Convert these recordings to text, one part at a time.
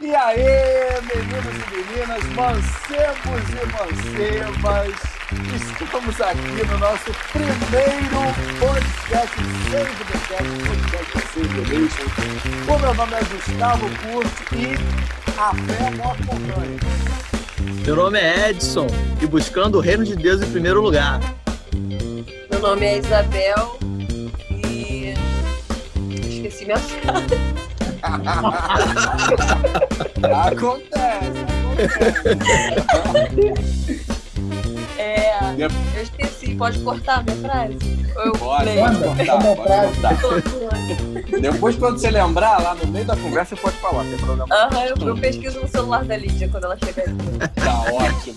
E aí, meninos e meninas, mancebos e mancebas, estamos aqui no nosso primeiro podcast Save the Cat, podcast Save the Nation. O meu nome é Gustavo Curto e a fé move montanha. Meu nome é Edson e buscando o reino de Deus em primeiro lugar. Meu nome é Isabel e esqueci minha frase. Acontece, acontece. É, eu esqueci, pode cortar minha frase? Eu Pode, pode cortar, pode cortar. Depois, quando você lembrar, lá no meio da conversa, você pode falar, tem problema. Aham, eu, eu pesquiso no celular da Lídia quando ela chegar aqui. Tá ótimo.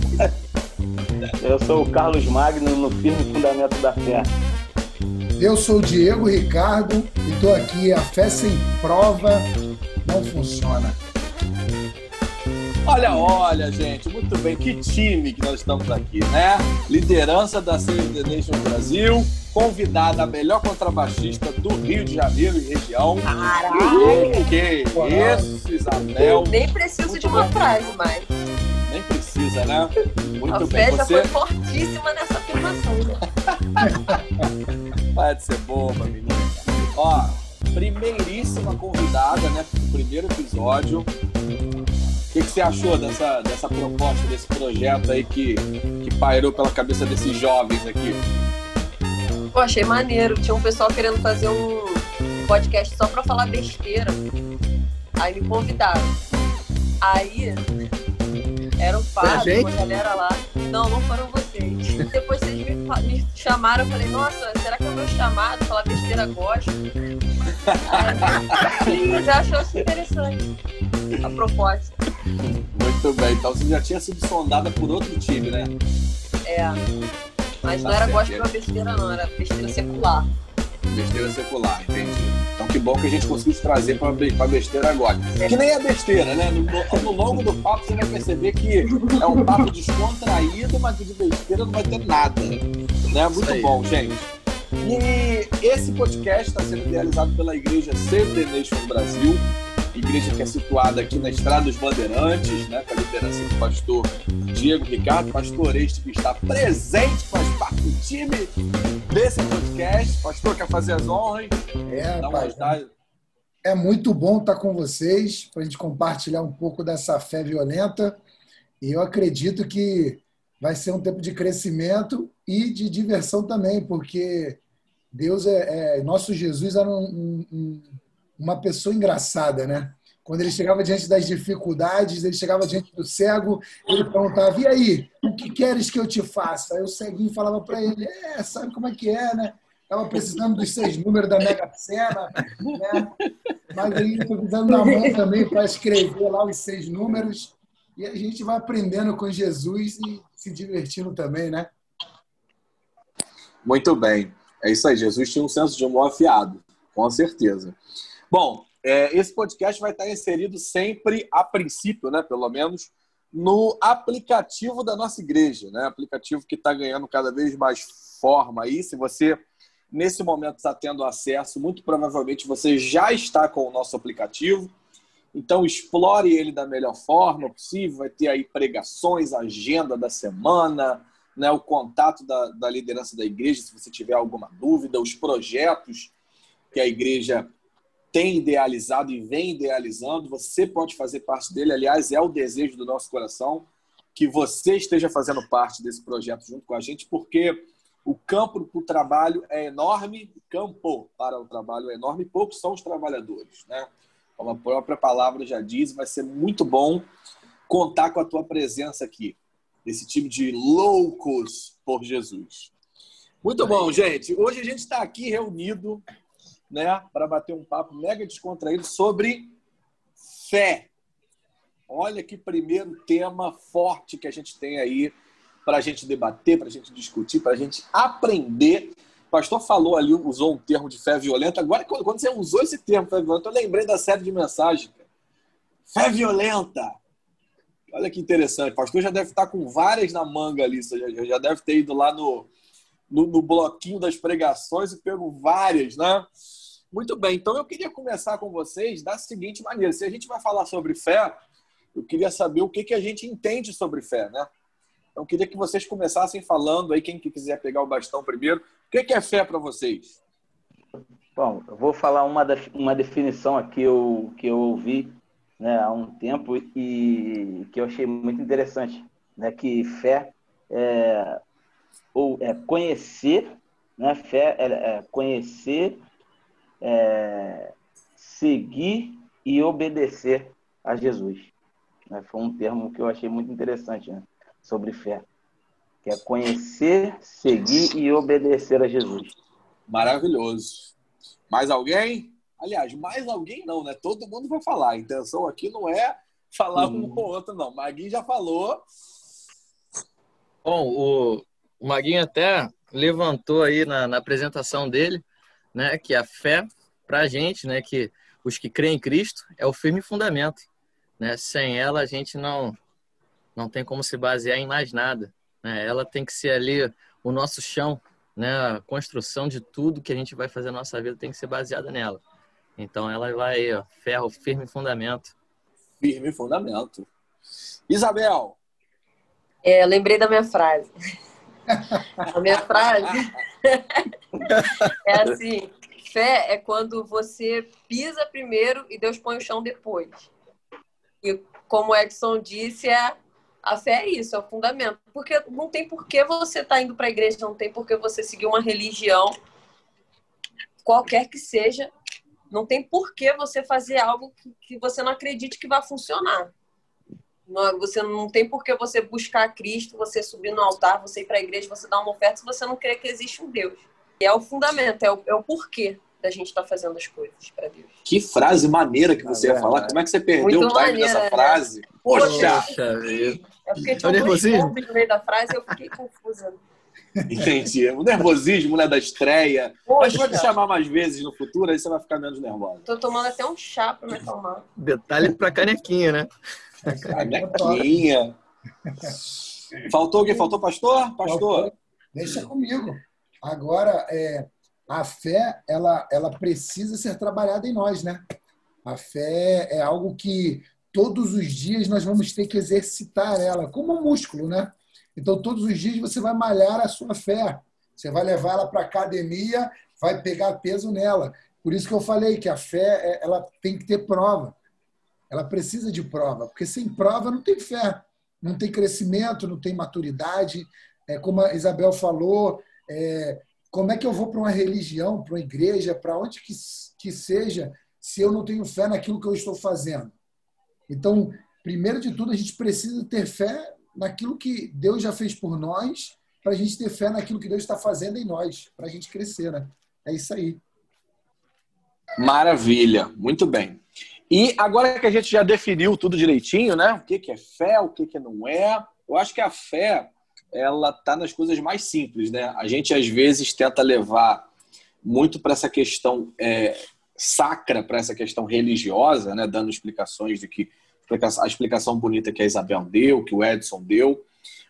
Eu sou o Carlos Magno no firme fundamento da fé. Eu sou o Diego Ricardo e estou aqui. A fé sem prova não funciona. Olha, olha, gente, muito bem. Que time que nós estamos aqui, né? Liderança da Save the Nation Brasil, convidada a melhor contrabaixista do Rio de Janeiro e região. Caraca! Que isso, Isabel. Nem preciso de uma frase mais. Nem precisa, né? Muito A bem. Você foi fortíssima nessa afirmação. Né? Vai de ser boba, menina. Ó, primeiríssima convidada, né? pro primeiro episódio. O que, que você achou dessa, dessa proposta, desse projeto aí que, que pairou pela cabeça desses jovens aqui? Pô, achei maneiro. Tinha um pessoal querendo fazer um podcast só pra falar besteira. Aí me convidaram. Aí era o Fábio, uma galera lá. Não, não foram vocês. Depois vocês me, me chamaram, eu falei, nossa, será que é o meu chamado? Falar besteira gosto. Aí, já achou isso interessante. A proposta. Muito bem, então você já tinha sido sondada por outro time, né? É. Mas não Tá era gosto pra besteira, não, era besteira secular. Besteira secular, entendi. Então que bom que a gente conseguiu te trazer pra besteira agora. Que nem é besteira, né? No, no longo do papo você vai perceber que é um papo descontraído, mas de besteira não vai ter nada. Né? Muito bom, gente. E esse podcast está sendo realizado pela Igreja Save the Nation Brasil, igreja que é situada aqui na Estrada dos Bandeirantes, né? Com a liderança do pastor Diego Ricardo, pastor este que está presente, faz parte do time desse podcast. Pastor, quer fazer as honras? É, Dá pai, é muito bom estar com vocês para a gente compartilhar um pouco dessa fé violenta. E eu acredito que vai ser um tempo de crescimento e de diversão também, porque Deus é, é- nosso Jesus era um- um- um- uma pessoa engraçada, né? Quando ele chegava diante das dificuldades, ele chegava diante do cego, ele perguntava: "E aí, o que queres que eu te faça?" Aí o ceguinho falava para ele: "É, sabe como é que é, né? Tava precisando dos seis números da Mega Sena, né? Mas aí estou precisando da mão também para escrever lá os seis números. E a gente vai aprendendo com Jesus e se divertindo também, né? Muito bem. É isso aí. Jesus tinha um senso de humor afiado, com certeza. Bom, é, esse podcast vai estar inserido sempre, a princípio, né, pelo menos, no aplicativo da nossa igreja, né? Aplicativo que está ganhando cada vez mais forma aí. Se você nesse momento está tendo acesso, muito provavelmente você já está com o nosso aplicativo. Então explore ele da melhor forma possível. Vai ter aí pregações, agenda da semana, né, o contato da, da liderança da igreja, se você tiver alguma dúvida, os projetos que a igreja tem idealizado e vem idealizando, você pode fazer parte dele. Aliás, é o desejo do nosso coração que você esteja fazendo parte desse projeto junto com a gente, porque o campo para o trabalho é enorme, campo para o trabalho é enorme, poucos são os trabalhadores, né? Como a própria palavra já diz, vai ser muito bom contar com a tua presença aqui, esse time de loucos por Jesus. Muito bom, gente. Hoje a gente está aqui reunido, né, para bater um papo mega descontraído sobre fé. Olha que primeiro tema forte que a gente tem aí para a gente debater, para a gente discutir, para a gente aprender. Pastor falou ali, usou um termo de fé violenta. Agora, quando você usou esse termo, fé violenta, eu lembrei da série de mensagens. Fé violenta. Olha que interessante. O pastor já deve estar com várias na manga ali. Já, deve ter ido lá no, no, no bloquinho das pregações e pego várias, né? Muito bem. Então, eu queria começar com vocês da seguinte maneira. Se a gente vai falar sobre fé, eu queria saber o que, que a gente entende sobre fé, né? Então, eu queria que vocês começassem falando aí, quem quiser pegar o bastão primeiro, o que, que é fé para vocês? Bom, eu vou falar uma, uma definição aqui eu, que eu ouvi né, há um tempo e que eu achei muito interessante, né, que fé é, ou é conhecer, né, fé é, é conhecer, é, seguir e obedecer a Jesus. Né, foi um termo que eu achei muito interessante né, sobre fé, que é conhecer, seguir e obedecer a Jesus. Maravilhoso. Mais alguém? Aliás, mais alguém não, né? Todo mundo vai falar. A intenção aqui não é falar um com o outro, não. Maguinho já falou. Bom, o, o Maguinho até levantou aí na, na apresentação dele, né, que a fé para a gente, né, que os que creem em Cristo é o firme fundamento, né? Sem ela a gente não não tem como se basear em mais nada, né? Ela tem que ser ali o nosso chão, né? A construção de tudo que a gente vai fazer na nossa vida tem que ser baseada nela. Então ela vai, ó, ferro, firme fundamento. Firme fundamento. Isabel. É, lembrei da minha frase. A minha frase é assim: fé é quando você pisa primeiro e Deus põe o chão depois. E como o Edson disse, é, a fé é isso, é o fundamento. Porque não tem por que você estar tá indo para a igreja, não tem por que você seguir uma religião, qualquer que seja, não tem por que você fazer algo que, que você não acredite que vai funcionar. Não, você não tem por que você buscar Cristo, você subir no altar, você ir para a igreja, você dar uma oferta se você não crê que existe um Deus. E é o fundamento, é o, é o porquê da gente estar tá fazendo as coisas para Deus. Que frase maneira que você é ia falar. Como é que você perdeu Muito o time dessa né? frase? Poxa! Poxa é porque tinha um no meio da frase e eu fiquei confusa. Entendi. O nervosismo né, da estreia. Poxa. Mas pode chamar mais vezes no futuro, aí você vai ficar menos nervosa. Tô tomando até um chá para me acalmar. Detalhe para canequinha, né? Canequinha. Faltou alguém? Faltou pastor? Pastor? Deixa comigo. Agora, é, a fé, ela, ela precisa ser trabalhada em nós, né? A fé é algo que todos os dias nós vamos ter que exercitar ela, como um músculo, né? Então, todos os dias você vai malhar a sua fé. Você vai levar ela para a academia, vai pegar peso nela. Por isso que eu falei que a fé é, ela tem que ter prova. Ela precisa de prova, porque sem prova não tem fé, não tem crescimento, não tem maturidade. É, como a Isabel falou, é, como é que eu vou para uma religião, para uma igreja, para onde que, que seja, se eu não tenho fé naquilo que eu estou fazendo? Então, primeiro de tudo, a gente precisa ter fé naquilo que Deus já fez por nós, para a gente ter fé naquilo que Deus está fazendo em nós, para a gente crescer, né? É isso aí. Maravilha, muito bem. E agora que a gente já definiu tudo direitinho, né? O que, é fé, o que, que não é, eu acho que a fé ela tá nas coisas mais simples, né? A gente às vezes tenta levar muito para essa questão é, sacra, para essa questão religiosa, né? Dando explicações de que a explicação bonita que a Isabel deu, que o Edson deu,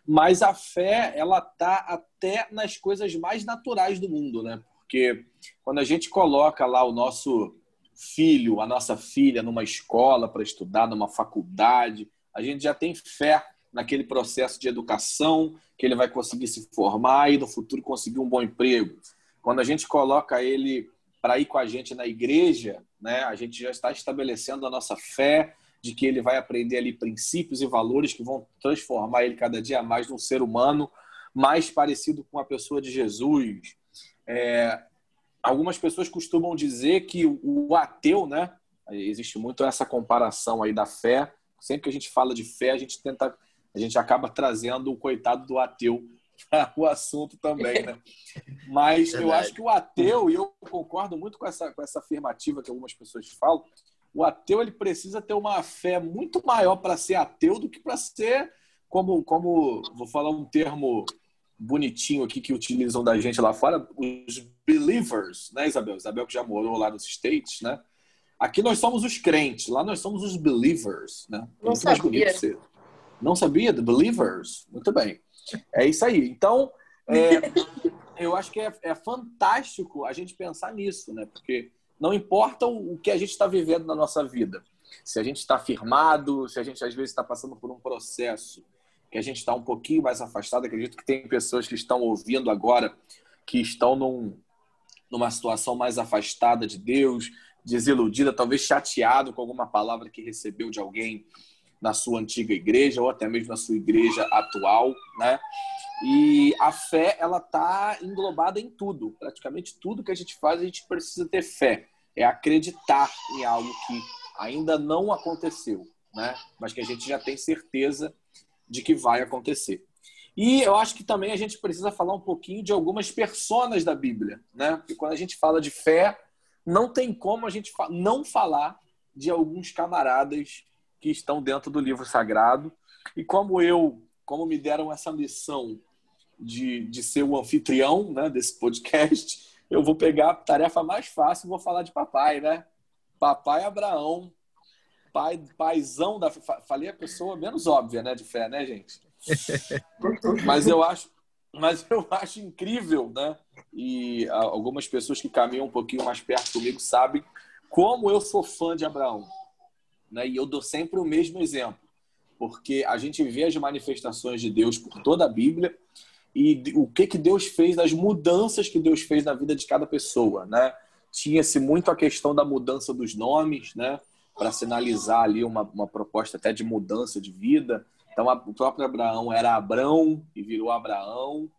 mas a fé ela tá até nas coisas mais naturais do mundo, né? Porque quando a gente coloca lá o nosso filho, a nossa filha numa escola para estudar, numa faculdade, a gente já tem fé naquele processo de educação, que ele vai conseguir se formar e no futuro conseguir um bom emprego. Quando a gente coloca ele para ir com a gente na igreja, né, a gente já está estabelecendo a nossa fé de que ele vai aprender ali princípios e valores que vão transformar ele cada dia mais num ser humano mais parecido com a pessoa de Jesus. É, algumas pessoas costumam dizer que o ateu, né? Existe muito essa comparação aí da fé. Sempre que a gente fala de fé, a gente tenta, a gente acaba trazendo o coitado do ateu o assunto também, né? Mas eu acho que o ateu, e eu concordo muito com essa, com essa afirmativa que algumas pessoas falam, o ateu ele precisa ter uma fé muito maior para ser ateu do que para ser como como vou falar um termo bonitinho aqui que utilizam da gente lá fora, os believers, né, Isabel? Isabel que já morou lá nos States, né? Aqui nós somos os crentes, lá nós somos os believers, né? Não Muito sabia. Não sabia? The believers? Muito bem. É isso aí. Então, é, eu acho que é, é fantástico a gente pensar nisso, né? Porque não importa o que a gente está vivendo na nossa vida. se a gente está firmado, se a gente às vezes está passando por um processo que a gente está um pouquinho mais afastado. Acredito que tem pessoas que estão ouvindo agora que estão num, numa situação mais afastada de Deus, desiludida, talvez chateado com alguma palavra que recebeu de alguém na sua antiga igreja ou até mesmo na sua igreja atual, né? E a fé, ela tá englobada em tudo. Praticamente tudo que a gente faz, a gente precisa ter fé. É acreditar em algo que ainda não aconteceu, né? Mas que a gente já tem certeza de que vai acontecer. E eu acho que também a gente precisa falar um pouquinho de algumas personas da Bíblia, né? Porque quando a gente fala de fé, não tem como a gente não falar de alguns camaradas que estão dentro do livro sagrado. E como eu, como me deram essa missão de, de ser o anfitrião né, desse podcast, eu vou pegar a tarefa mais fácil e vou falar de papai, né? Papai Abraão, pai, paizão da. Falei a pessoa menos óbvia, né, de fé, né, gente? mas eu acho, mas eu acho incrível, né? E algumas pessoas que caminham um pouquinho mais perto comigo sabem como eu sou fã de Abraão, né? E eu dou sempre o mesmo exemplo, porque a gente vê as manifestações de Deus por toda a Bíblia e o que que Deus fez, as mudanças que Deus fez na vida de cada pessoa, né? Tinha-se muito a questão da mudança dos nomes, né? para sinalizar ali uma, uma proposta até de mudança de vida. Então, o próprio Abraão era Abrão e virou Abraão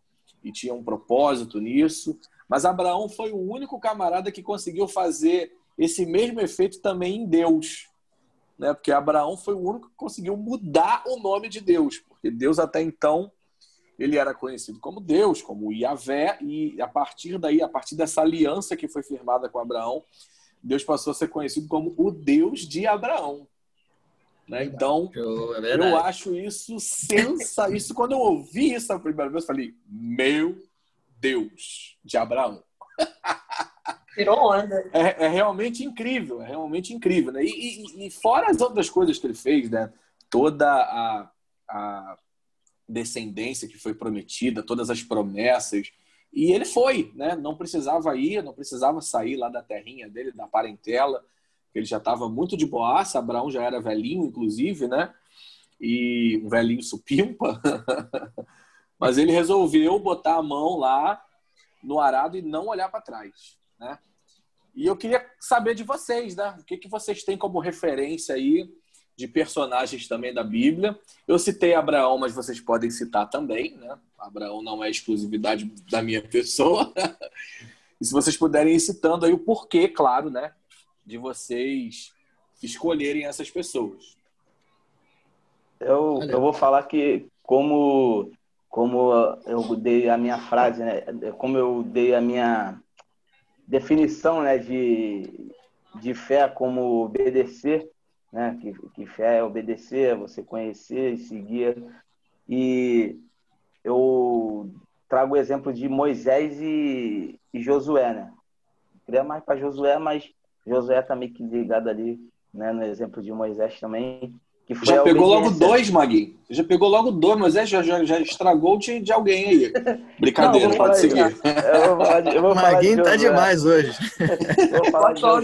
e tinha um propósito nisso. Mas Abraão foi o único camarada que conseguiu fazer esse mesmo efeito também em Deus. Né? Porque Abraão foi o único que conseguiu mudar o nome de Deus. Porque Deus até então ele era conhecido como Deus, como Yahvé, e a partir daí, a partir dessa aliança que foi firmada com Abraão, Deus passou a ser conhecido como o Deus de Abraão. Né? Então, é eu acho isso sensa. Isso quando eu ouvi isso a primeira vez, eu falei: Meu Deus de Abraão. Tirou onda. É, é, realmente incrível, é realmente incrível. Né? E, e, e, fora as outras coisas que ele fez, né? toda a, a descendência que foi prometida, todas as promessas, e ele foi, né? Não precisava ir, não precisava sair lá da terrinha dele, da parentela. Ele já estava muito de boaça. Abraão já era velhinho, inclusive, né? E um velhinho supimpa. Mas ele resolveu botar a mão lá no arado e não olhar para trás, né? E eu queria saber de vocês, né? O que, que vocês têm como referência aí de personagens também da Bíblia. Eu citei Abraão, mas vocês podem citar também, né? Abraão não é exclusividade da minha pessoa. e se vocês puderem ir citando aí o porquê, claro, né? De vocês escolherem essas pessoas. Eu, eu vou falar que como como eu dei a minha frase, né? Como eu dei a minha definição, né? De, de fé como obedecer né? Que, que fé é obedecer, é você conhecer e seguir. E eu trago o exemplo de Moisés e, e Josué, né? Queria mais para Josué, mas Josué tá meio que ligado ali, né? No exemplo de Moisés também. Que foi já pegou logo dois, Magui. Já pegou logo dois, mas é, já, já, já estragou de, de alguém aí. Brincadeira, não, pode seguir. o Maguinho tá demais hoje.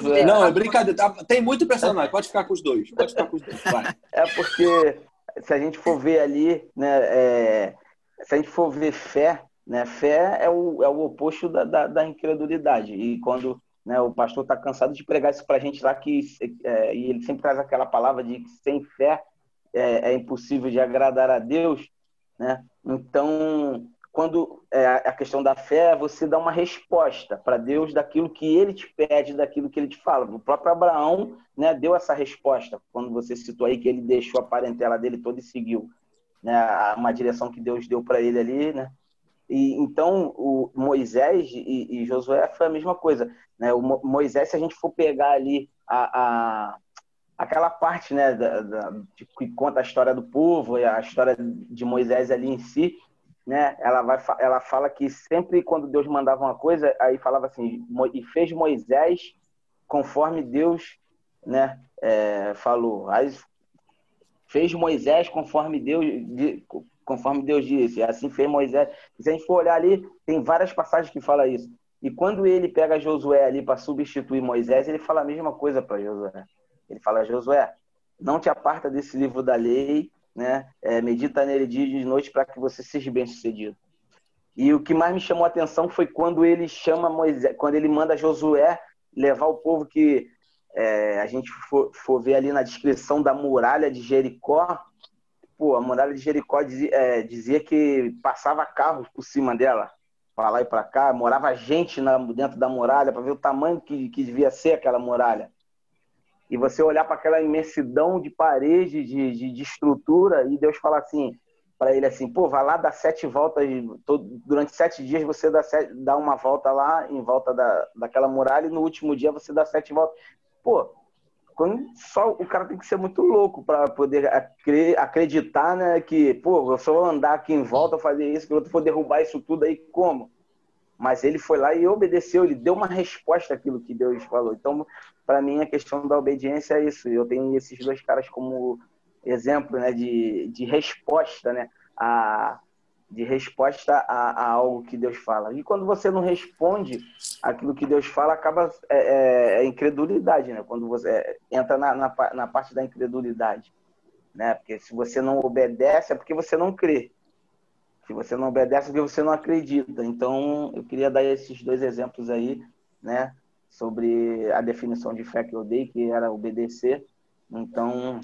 De. Não, é brincadeira. Tá, tem muito personagem, pode ficar com os dois. Pode ficar com os dois. Vai. É porque se a gente for ver ali, né, é, se a gente for ver fé, né, fé é o, é o oposto da, da, da incredulidade. E quando né? O pastor está cansado de pregar isso para a gente lá, que, é, e ele sempre traz aquela palavra de que sem fé é, é impossível de agradar a Deus. Né? Então, quando é, a questão da fé é você dar uma resposta para Deus daquilo que ele te pede, daquilo que ele te fala. O próprio Abraão né, deu essa resposta, quando você citou aí que ele deixou a parentela dele toda e seguiu né, uma direção que Deus deu para ele ali, né? E, então, o Moisés e, e, Josué foi a mesma coisa. Né? O Moisés, se a gente for pegar ali a, a aquela parte né, da, da, de, que conta a história do povo, a história de Moisés ali em si, né, ela, vai, ela fala que sempre quando Deus mandava uma coisa, aí falava assim, e fez Moisés conforme Deus né, é, falou. Aí fez Moisés conforme Deus, conforme Deus disse. Assim fez Moisés. Se a gente for olhar ali, tem várias passagens que fala isso. E quando ele pega Josué ali para substituir Moisés, ele fala a mesma coisa para Josué. Ele fala, Josué, não te aparta desse livro da lei, né? É, medita nele dia e de noite para que você seja bem sucedido. E o que mais me chamou a atenção foi quando ele chama Moisés, quando ele manda Josué levar o povo que é, a gente for, for, ver ali na descrição da muralha de Jericó, pô, a muralha de Jericó dizia, é, dizia que passava carros por cima dela, para lá e para cá, morava gente na, dentro da muralha para ver o tamanho que, que devia ser aquela muralha. E você olhar para aquela imensidão de parede, de, de, de, estrutura, e Deus fala assim para ele assim, pô, vai lá dar sete voltas, todo, durante sete dias você dá, sete, dá uma volta lá em volta da, daquela muralha e no último dia você dá sete voltas. Pô, quando só o cara tem que ser muito louco para poder acreditar, né, que, pô, eu só andar aqui em volta, fazer isso, que eu vou derrubar isso tudo aí, como? Mas ele foi lá e obedeceu, ele deu uma resposta àquilo que Deus falou. Então, para mim, a questão da obediência é isso. Eu tenho esses dois caras como exemplo, né, de, de resposta, né, a, de resposta a, a, algo que Deus fala. E quando você não responde aquilo que Deus fala, acaba é, é, é incredulidade, né? Quando você é, entra na, na, na, parte da incredulidade, né? Porque se você não obedece é porque você não crê. Se você não obedece é porque você não acredita. Então, eu queria dar esses dois exemplos aí, né? Sobre a definição de fé que eu dei, que era obedecer. Então,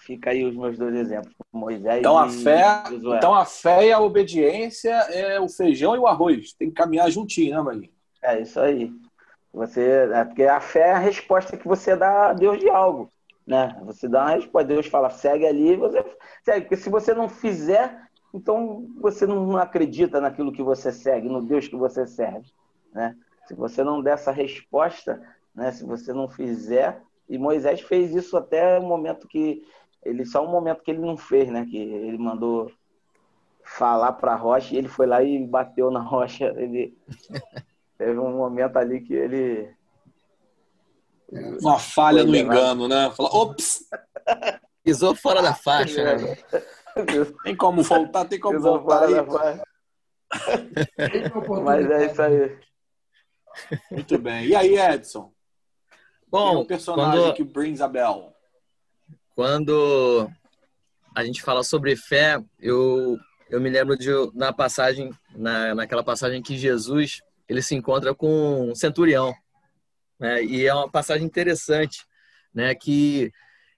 Fica aí os meus dois exemplos, Moisés então, a fé, Josué. Então a fé e a obediência é o feijão e o arroz. Tem que caminhar juntinho, né, Marinho? É isso aí. Você, é porque a fé é a resposta que você dá a Deus de algo, né? Você dá uma resposta, Deus fala, segue ali, você segue. Porque se você não fizer, então você não acredita naquilo que você segue, no Deus que você serve, né? Se você não der essa resposta, né? Se você não fizer, e Moisés fez isso até o momento que ele só um momento que ele não fez, né? Que ele mandou falar para a rocha e ele foi lá e bateu na rocha. Ele teve um momento ali que ele uma falha no engano, né? Fala, ops! Pisou fora da faixa. Né? Tem como voltar, tem como Pisou voltar aí. Mas é isso aí. Muito bem. E aí, Edson? Bom, Tem um personagem quando... que brings a bell. Quando a gente fala sobre fé, eu, eu me lembro de na passagem, na, naquela passagem que Jesus ele se encontra com um centurião, né? E é uma passagem interessante, né? Que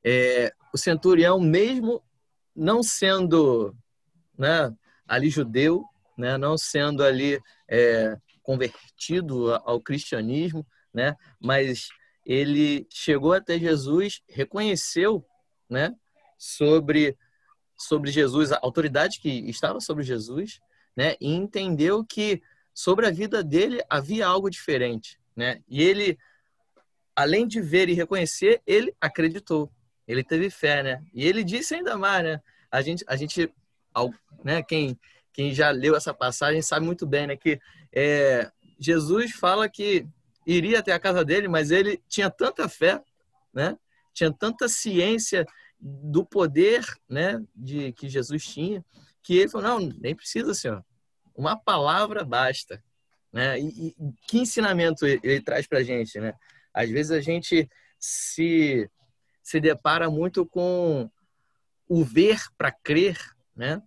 é, o centurião, mesmo não sendo, né, ali judeu, né, não sendo ali é, convertido ao cristianismo, né, mas ele chegou até Jesus, reconheceu né, sobre sobre Jesus, a autoridade que estava sobre Jesus, né, e entendeu que sobre a vida dele havia algo diferente, né? E ele além de ver e reconhecer, ele acreditou. Ele teve fé, né? E ele disse ainda mais, né? A gente a gente né, quem quem já leu essa passagem sabe muito bem, né, que é, Jesus fala que iria até a casa dele, mas ele tinha tanta fé, né? Tinha tanta ciência do poder né, de que Jesus tinha, que ele falou, não, nem precisa, Senhor. Uma palavra basta. Né? E, e que ensinamento ele, traz para a gente? Né? Às vezes a gente se, se depara muito com o ver para crer, né?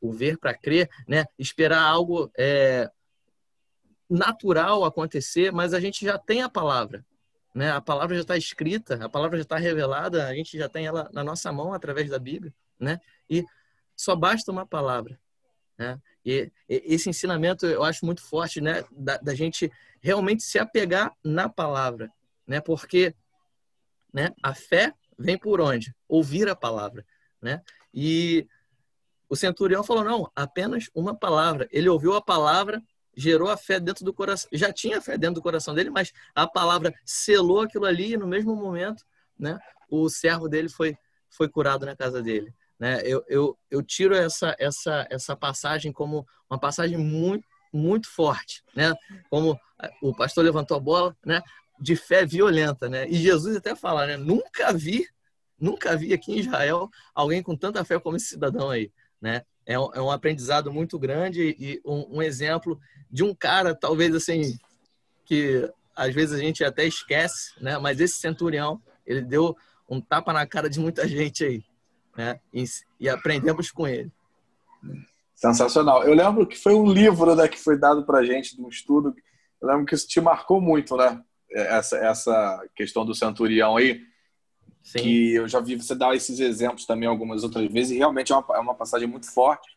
o ver para crer, né? esperar algo é, natural acontecer, mas a gente já tem a palavra. Né? A palavra já está escrita, a palavra já está revelada, a gente já tem ela na nossa mão através da Bíblia, né? E só basta uma palavra, né? E, esse ensinamento eu acho muito forte, né? Da, da, gente realmente se apegar na palavra, né? Porque, né? A fé vem por onde? Ouvir a palavra, né? E o centurião falou não, apenas uma palavra. Ele ouviu a palavra gerou a fé dentro do coração, já tinha fé dentro do coração dele, mas a palavra selou aquilo ali e no mesmo momento, né, o servo dele foi, foi curado na casa dele. Né? Eu, eu, eu tiro essa, essa, essa passagem como uma passagem muito, muito forte, né? Como o pastor levantou a bola, né? De fé violenta, né? E Jesus até fala, né? Nunca vi, nunca vi aqui em Israel alguém com tanta fé como esse cidadão aí, né? É um, é um aprendizado muito grande e um, um exemplo de um cara, talvez assim, que às vezes a gente até esquece, né? Mas esse centurião, ele deu um tapa na cara de muita gente aí, né? E, e aprendemos com ele. Sensacional. Eu lembro que foi um livro né, que foi dado para gente de um estudo. Eu lembro que isso te marcou muito, né? Essa, essa questão do centurião aí. Sim. Que eu já vi você dar esses exemplos também algumas outras vezes, e realmente é uma, é uma passagem muito forte.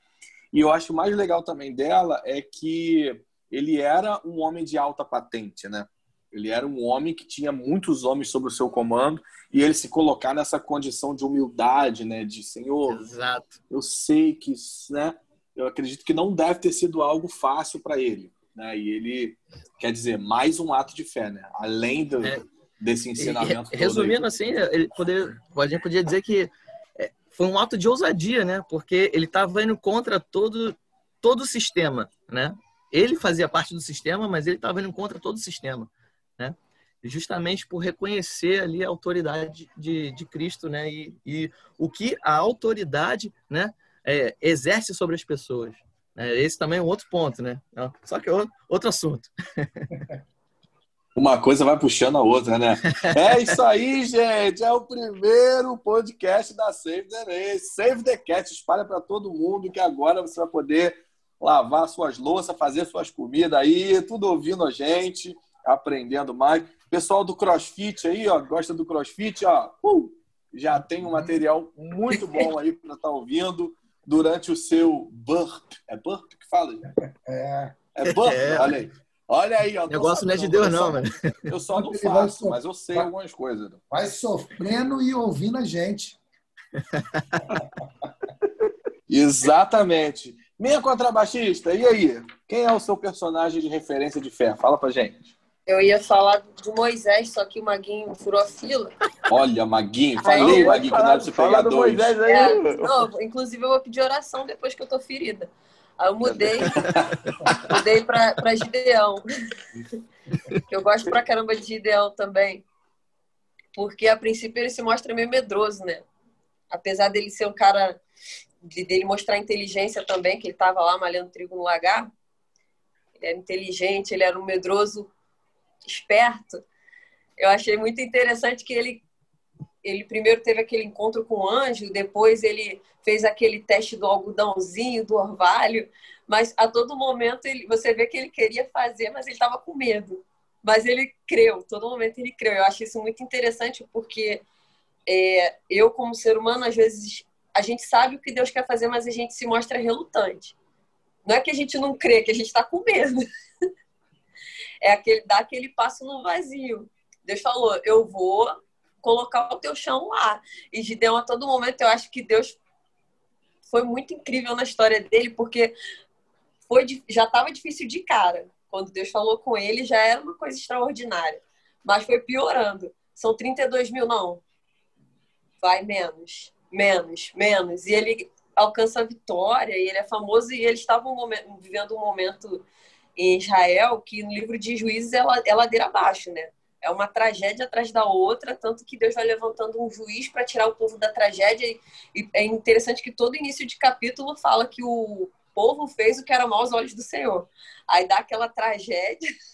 E eu acho mais legal também dela é que ele era um homem de alta patente, né? Ele era um homem que tinha muitos homens sob o seu comando e ele se colocar nessa condição de humildade, né? De Senhor, Exato. eu sei que, né? Eu acredito que não deve ter sido algo fácil para ele, né? E ele quer dizer mais um ato de fé, né? Além do, é, desse ensinamento. E, resumindo assim, ele poder, a gente podia dizer que é, foi um ato de ousadia, né? Porque ele estava indo contra todo todo o sistema, né? Ele fazia parte do sistema, mas ele estava indo contra todo o sistema né? Justamente por reconhecer ali a autoridade de, de Cristo, né? E, e o que a autoridade, né? É, exerce sobre as pessoas. É, esse também é um outro ponto, né? Só que é outro assunto. Uma coisa vai puxando a outra, né? É isso aí, gente. É o primeiro podcast da Save the Race. Save the Cat. Espalha para todo mundo que agora você vai poder lavar suas louças, fazer suas comidas aí, tudo ouvindo a gente aprendendo mais. Pessoal do CrossFit aí, ó, gosta do CrossFit, ó, uh, já tem um material muito bom aí para estar tá ouvindo durante o seu burp. É burp que fala? É. É burp? É. Olha aí. Olha aí, ó. Negócio não é de Deus, não, mano. Eu só não faço, mas eu sei vai, algumas coisas. Vai sofrendo e ouvindo a gente. Exatamente. Minha contrabaixista, e aí? Quem é o seu personagem de referência de fé? Fala pra gente. Eu ia falar de Moisés, só que o Maguinho furou a fila. Olha, Maguinho, falei, aí, Maguinho, que dá pra você pegar dois. Moisés aí. É, não, inclusive, eu vou pedir oração depois que eu tô ferida. Aí eu mudei, mudei pra Gideão. eu gosto pra caramba de Gideão também. Porque, a princípio, ele se mostra meio medroso, né? Apesar dele ser um cara... De, dele mostrar inteligência também, que ele tava lá malhando trigo no lagar. Ele era inteligente, ele era um medroso esperto, eu achei muito interessante que ele ele primeiro teve aquele encontro com o anjo, depois ele fez aquele teste do algodãozinho, do orvalho, mas a todo momento ele, você vê que ele queria fazer, mas ele estava com medo. Mas ele creu, todo momento ele creu. Eu acho isso muito interessante porque é, eu, como ser humano, às vezes a gente sabe o que Deus quer fazer, mas a gente se mostra relutante. Não é que a gente não crê, é que a gente está com medo. é aquele, dar aquele passo no vazio. Deus falou, eu vou colocar o teu chão lá. E Gideão, a todo momento, eu acho que Deus foi muito incrível na história dele, porque foi, já estava difícil de cara. Quando Deus falou com ele, já era uma coisa extraordinária. Mas foi piorando. São 32 mil, não. Vai menos, menos, menos. E ele alcança a vitória, e ele é famoso, e eles estavam vivendo um momento em Israel que no livro de Juízes é, é ladeira abaixo, né? É uma tragédia atrás da outra, tanto que Deus vai levantando um juiz para tirar o povo da tragédia. E é interessante que todo início de capítulo fala que o povo fez o que era mal aos olhos do Senhor. Aí dá aquela tragédia.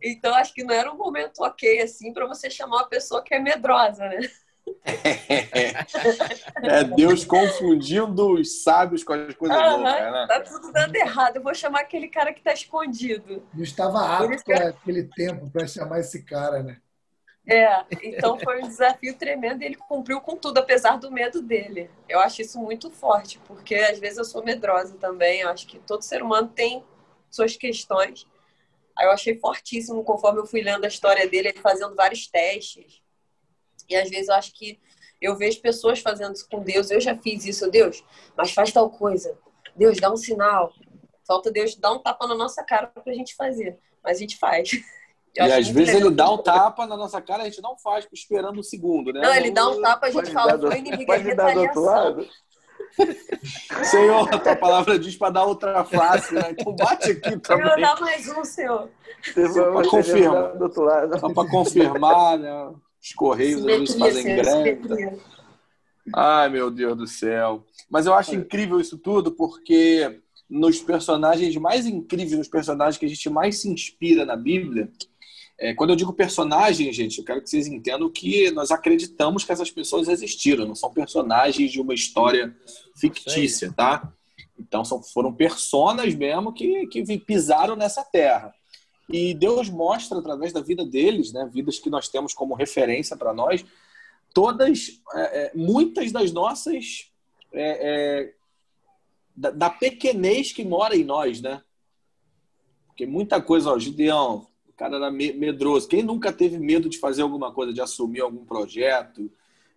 Então acho que não era um momento ok assim para você chamar uma pessoa que é medrosa, né? É Deus confundindo os sábios com as coisas loucas, né? Tá tudo dando errado. Eu vou chamar aquele cara que tá escondido. Não estava apto que... aquele tempo para chamar esse cara, né? É, então foi um desafio tremendo e ele cumpriu com tudo, apesar do medo dele. Eu acho isso muito forte, porque às vezes eu sou medrosa também. Eu acho que todo ser humano tem suas questões. Aí eu achei fortíssimo conforme eu fui lendo a história dele, ele fazendo vários testes e às vezes eu acho que eu vejo pessoas fazendo isso com Deus. Eu já fiz isso, Deus, mas faz tal coisa. Deus, dá um sinal. Falta Deus dar um tapa na nossa cara para a gente fazer. Mas a gente faz. Eu e às vezes ele dá um tapa na nossa cara, a gente não faz esperando um segundo, né? Não, ele dá um tapa, a gente fala, foi inimigo, é retaliação. Senhor, a tua palavra diz para dar outra face, né? Então bate aqui também. Eu dar mais um, Senhor. Para confirmar. Só para confirmar, né? Os Correios às vezes fazem greve. Ai, meu Deus do céu. Mas eu acho incrível isso tudo porque nos personagens mais incríveis, nos personagens que a gente mais se inspira na Bíblia, É, quando eu digo personagem, gente, eu quero que vocês entendam que nós acreditamos que essas pessoas existiram, não são personagens de uma história fictícia, tá? Então são, foram personas mesmo que, que pisaram nessa terra. E Deus mostra através da vida deles, né, vidas que nós temos como referência para nós, todas, é, é, muitas das nossas é, é, da, da, pequenez que mora em nós, né? Porque muita coisa, ó, Gideão, o cara era medroso. Quem nunca teve medo de fazer alguma coisa, de assumir algum projeto,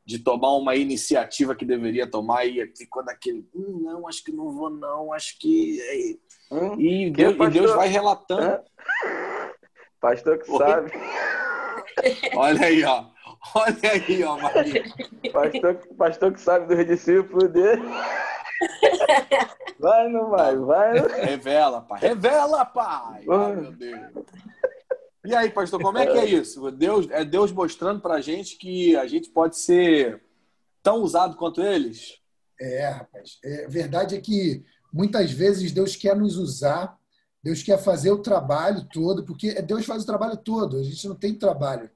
de tomar uma iniciativa que deveria tomar e ficou naquele, hum, não, acho que não vou, não, acho que. Hum, e, Deus, e, Deus, vai relatando. É? Pastor que Oi? sabe. Olha aí, ó. Olha aí, ó, Maria. Pastor, pastor que sabe dos discípulos dele. Vai, não vai, vai. Revela, pai. Revela, pai. Ai, meu Deus. E aí, pastor, como é que é isso? Deus, é Deus mostrando pra gente que a gente pode ser tão usado quanto eles? É, rapaz. É, verdade é que muitas vezes Deus quer nos usar, Deus quer fazer o trabalho todo, porque Deus faz o trabalho todo, a gente não tem trabalho.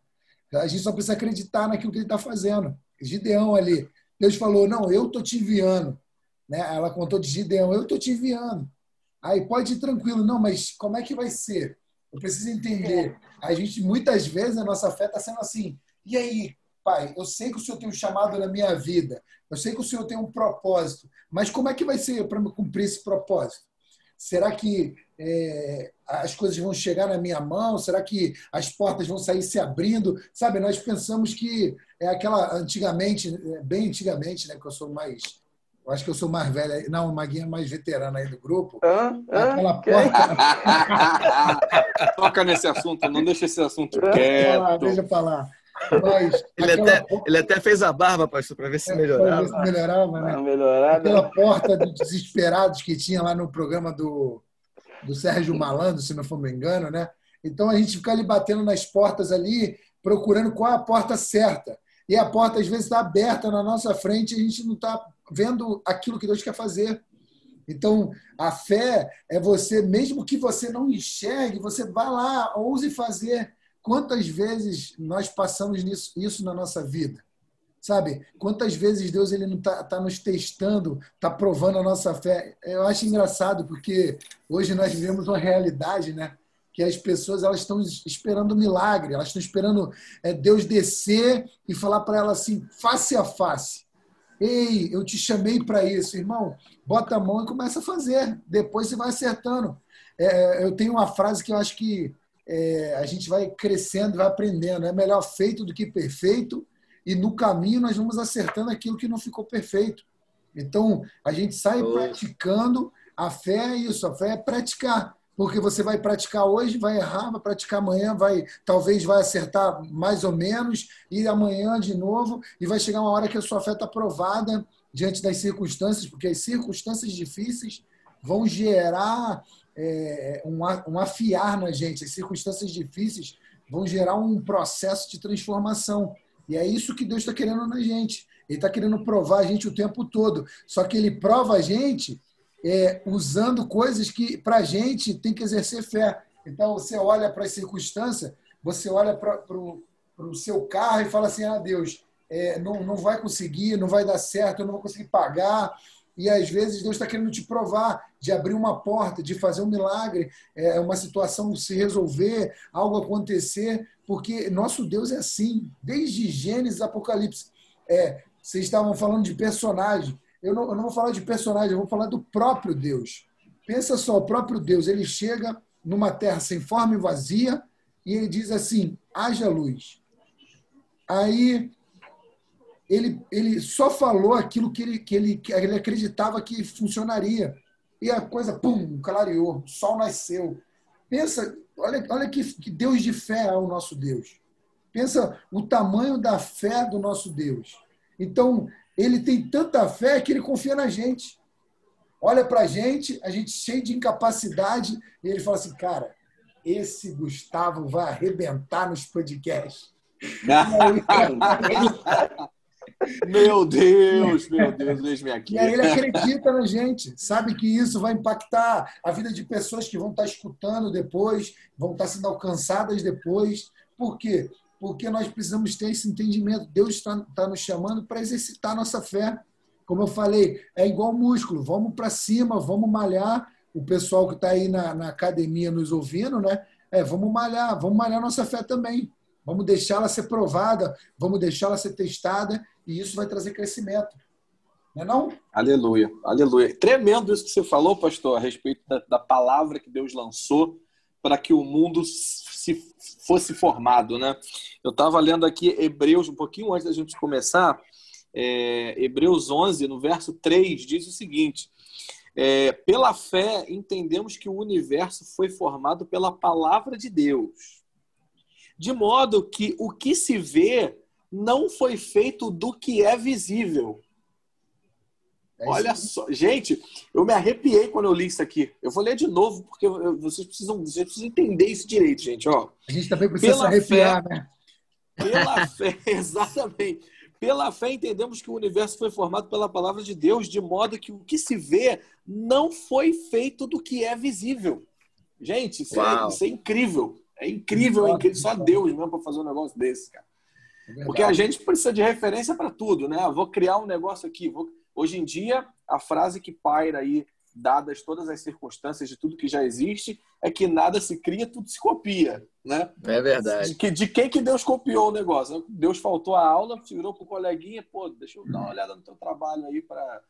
A gente só precisa acreditar naquilo que ele está fazendo. Gideão ali, Deus falou: Não, eu estou te enviando. Né? Ela contou de Gideão: Eu estou te enviando. Aí pode ir tranquilo, não, mas como é que vai ser? Eu preciso entender. A gente, muitas vezes, a nossa fé está sendo assim: E aí, pai, eu sei que o senhor tem um chamado na minha vida, eu sei que o senhor tem um propósito, mas como é que vai ser para cumprir esse propósito? Será que é, as coisas vão chegar na minha mão? Será que as portas vão sair se abrindo? Sabe, nós pensamos que é aquela antigamente, é, bem antigamente, né? Porque eu sou mais. Eu acho que eu sou mais velha. Não, o Maguinha é mais veterana aí do grupo. Ah, aquela porta. Toca nesse assunto, não deixa esse assunto quieto. Deixa eu falar. Mas, ele, até, porta... ele até fez a barba, pastor, para ver se melhorava. Ver se melhorava, né? Melhorava. Aquela porta dos desesperados que tinha lá no programa do, do Sérgio Malandro, se não for me engano, né? Então a gente fica ali batendo nas portas ali, procurando qual é a porta certa. E a porta às vezes está aberta na nossa frente e a gente não está vendo aquilo que Deus quer fazer. Então, a fé é você, mesmo que você não enxergue, você vá lá, ouse fazer. Quantas vezes nós passamos nisso, isso na nossa vida? Sabe? Quantas vezes Deus ele não está tá nos testando, está provando a nossa fé? Eu acho engraçado, porque hoje nós vivemos uma realidade, né? Que as pessoas elas estão esperando milagre, elas estão esperando é, Deus descer e falar para ela assim, face a face. Ei, eu te chamei para isso, irmão. Bota a mão e começa a fazer. Depois você vai acertando. É, eu tenho uma frase que eu acho que é, a gente vai crescendo, vai aprendendo. É melhor feito do que perfeito, e no caminho nós vamos acertando aquilo que não ficou perfeito. Então, a gente sai praticando. A fé é isso, a fé é praticar. Porque você vai praticar hoje, vai errar, vai praticar amanhã, vai talvez vai acertar mais ou menos, e amanhã de novo, e vai chegar uma hora que a sua fé está provada diante das circunstâncias, porque as circunstâncias difíceis vão gerar é, um, um afiar na gente. As circunstâncias difíceis vão gerar um processo de transformação. E é isso que Deus está querendo na gente. Ele está querendo provar a gente o tempo todo. Só que ele prova a gente é, usando coisas que, para a gente, tem que exercer fé. Então, você olha para a circunstância, você olha para o seu carro e fala assim: ah, Deus, é, não, não vai conseguir, não vai dar certo, eu não vou conseguir pagar, e às vezes Deus está querendo te provar, de abrir uma porta, de fazer um milagre, é uma situação se resolver, algo acontecer, porque nosso Deus é assim, desde Gênesis Apocalipse. É, vocês estavam falando de personagem. Eu não, eu não vou falar de personagem, eu vou falar do próprio Deus. Pensa só, o próprio Deus, ele chega numa terra sem forma e vazia e ele diz assim: haja luz. Aí ele, ele só falou aquilo que ele, que, ele, que ele acreditava que funcionaria. E a coisa, pum, clareou, o sol nasceu. Pensa, olha, olha que, que Deus de fé é o nosso Deus. Pensa o tamanho da fé do nosso Deus. Então, ele tem tanta fé que ele confia na gente. Olha para a gente, a gente cheio de incapacidade, e ele fala assim, cara, esse Gustavo vai arrebentar nos podcasts. Meu Deus, meu Deus, deixe-me aqui. E aí ele acredita na gente, sabe que isso vai impactar a vida de pessoas que vão estar escutando depois, vão estar sendo alcançadas depois. Por quê? Porque nós precisamos ter esse entendimento. Deus está, está nos chamando para exercitar nossa fé. Como eu falei, é igual músculo. Vamos para cima, vamos malhar. O pessoal que está aí na, na academia nos ouvindo, né? É, vamos malhar, vamos malhar nossa fé também. Vamos deixá-la ser provada, vamos deixá-la ser testada e isso vai trazer crescimento. Não é não? Aleluia, aleluia. Tremendo isso que você falou, pastor, a respeito da, da palavra que Deus lançou para que o mundo se fosse formado, né? Eu estava lendo aqui Hebreus, um pouquinho antes da gente começar, é, Hebreus 11, no verso 3, diz o seguinte: é, Pela fé entendemos que o universo foi formado pela palavra de Deus, de modo que o que se vê não foi feito do que é visível. É Olha só, gente, eu me arrepiei quando eu li isso aqui. Eu vou ler de novo, porque vocês precisam, vocês precisam entender isso direito, gente. Ó, a gente também precisa pela se arrepiar, fé, né? Pela fé, exatamente. Pela fé entendemos que o universo foi formado pela palavra de Deus, de modo que o que se vê não foi feito do que é visível. Gente, isso, é, isso é, incrível. É incrível, é incrível. Só Deus mesmo para fazer um negócio desse, cara. É Porque a gente precisa de referência para tudo, né? vou criar um negócio aqui. Vou... Hoje em dia, a frase que paira aí, dadas todas as circunstâncias de tudo que já existe, é que nada se cria, tudo se copia, né? É verdade. De, que, de quem que Deus copiou o negócio? Deus faltou a aula, virou pro coleguinha, pô, deixa eu dar uma olhada no teu trabalho aí para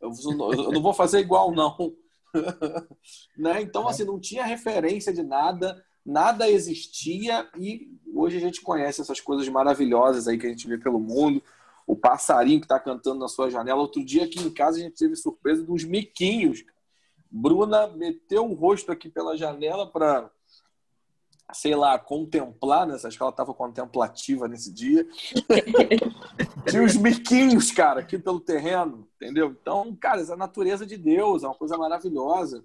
eu, eu não vou fazer igual não. né? Então, assim, não tinha referência de nada, nada existia e hoje a gente conhece essas coisas maravilhosas aí que a gente vê pelo mundo. O passarinho que está cantando na sua janela. Outro dia aqui em casa a gente teve surpresa de uns miquinhos. Bruna meteu o rosto aqui pela janela para, sei lá, contemplar, né? Acho que ela estava contemplativa nesse dia. Tinha uns miquinhos, cara, aqui pelo terreno, entendeu? Então, cara, essa é a natureza de Deus, é uma coisa maravilhosa.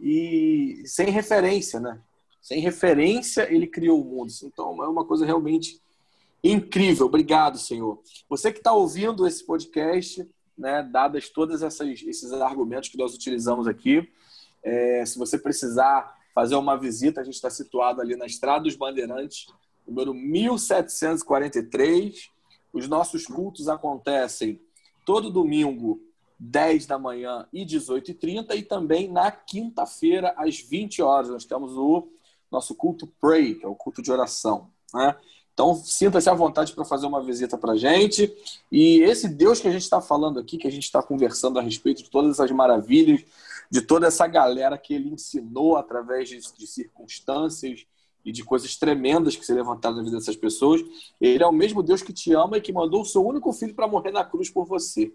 E sem referência, né? Sem referência, ele criou o mundo. Então, é uma coisa realmente incrível. Obrigado, Senhor. Você que está ouvindo esse podcast, né, dadas todas essas, esses argumentos que nós utilizamos aqui, é, se você precisar fazer uma visita, a gente está situado ali na Estrada dos Bandeirantes, número 1743. Os nossos cultos acontecem todo domingo, 10 da manhã e 18h30, e também na quinta-feira, às 20 horas. Nós temos o nosso culto Pray, que é o culto de oração. Né? Então, sinta-se à vontade para fazer uma visita para a gente. E esse Deus que a gente está falando aqui, que a gente está conversando a respeito de todas essas maravilhas, de toda essa galera que ele ensinou através de, de circunstâncias e de coisas tremendas que se levantaram na vida dessas pessoas, ele é o mesmo Deus que te ama e que mandou o seu único filho para morrer na cruz por você.